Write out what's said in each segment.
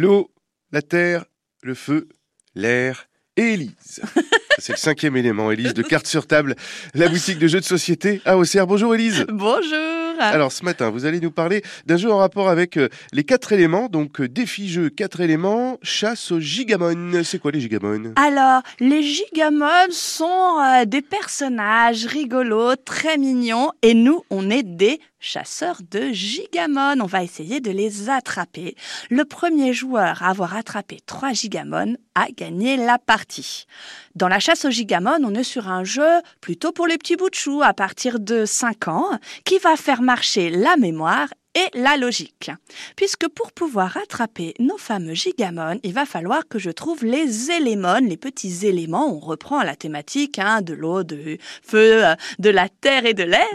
l'eau, la terre, le feu, l'air et Élise. C'est le cinquième élément, Élise, de Cartes sur table, la boutique de jeux de société à Auxerre. Bonjour Élise. Bonjour. Alors ce matin, vous allez nous parler d'un jeu en rapport avec euh, les quatre éléments, donc euh, défi jeu quatre éléments, chasse aux gigamon. C'est quoi les gigamon Alors, les gigamon sont euh, des personnages rigolos, très mignons, et nous, on est des chasseurs de gigamon. On va essayer de les attraper. Le premier joueur à avoir attrapé trois gigamon a gagné la partie. Dans la chasse aux gigamon, on est sur un jeu plutôt pour les petits bouts de chou à partir de 5 ans qui va faire marcher la mémoire et la logique. Puisque pour pouvoir attraper nos fameux gigamon, il va falloir que je trouve les éléments, les petits éléments, on reprend la thématique hein, de l'eau, du feu, euh, de la terre et de l'air,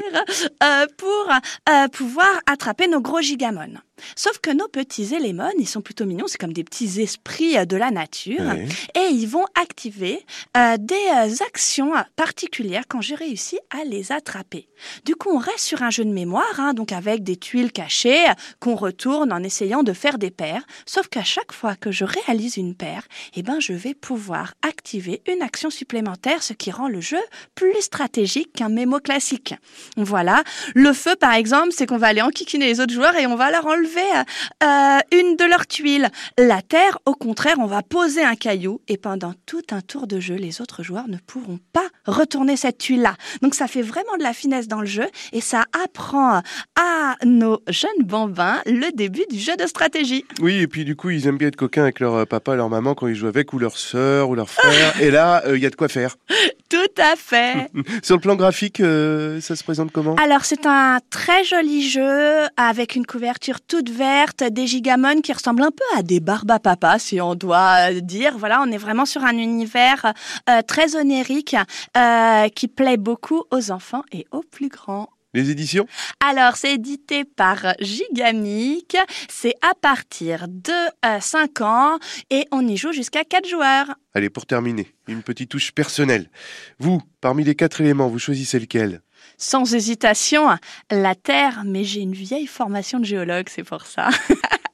euh, pour euh, pouvoir attraper nos gros gigamon. Sauf que nos petits éléments, ils sont plutôt mignons, c'est comme des petits esprits euh, de la nature, et ils vont activer euh, des euh, actions particulières quand j'ai réussi à les attraper. Du coup, on reste sur un jeu de mémoire, hein, donc avec des tuiles cachées qu'on retourne en essayant de faire des paires. Sauf qu'à chaque fois que je réalise une paire, eh ben, je vais pouvoir activer une action supplémentaire, ce qui rend le jeu plus stratégique qu'un mémo classique. Voilà. Le feu, par exemple, c'est qu'on va aller enquiquiner les autres joueurs et on va leur enlever euh, une de leurs tuiles. La terre, au contraire, on va poser un caillou et pendant tout un tour de jeu, les autres joueurs ne pourront pas retourner cette tuile-là. Donc ça fait vraiment de la finesse dans le jeu et ça apprend à nos jeunes bambins le début du jeu de stratégie. Oui, et puis du coup, ils aiment bien être coquins avec leur euh, papa, leur maman quand ils jouent avec, ou leur sœur, ou leur frère. et là, euh, il y a de quoi faire. Tout à fait. Sur le plan graphique, ça se présente comment? Alors c'est un très joli jeu avec une couverture toute verte, des gigamon qui ressemblent un peu à des papa, si on doit euh, dire. Voilà, on est vraiment sur un univers euh, très onérique euh, qui plaît beaucoup aux enfants et aux plus grands. Les éditions? Alors, c'est édité par Gigamic. C'est à partir de 5 ans et on y joue jusqu'à 4 joueurs. Allez, pour terminer, une petite touche personnelle. Vous, parmi les quatre éléments, vous choisissez lequel? Sans hésitation, la Terre, mais j'ai une vieille formation de géologue, c'est pour ça.